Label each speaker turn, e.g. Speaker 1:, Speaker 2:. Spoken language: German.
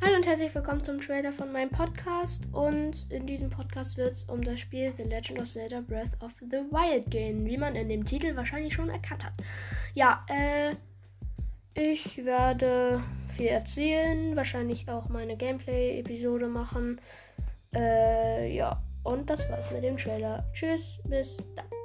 Speaker 1: Hallo und herzlich willkommen zum Trailer von meinem Podcast. Und in diesem Podcast wird es um das Spiel The Legend of Zelda Breath of the Wild gehen, wie man in dem Titel wahrscheinlich schon erkannt hat. Ja, äh, ich werde viel erzählen, wahrscheinlich auch meine Gameplay-Episode machen. Äh, ja, und das war's mit dem Trailer. Tschüss, bis dann.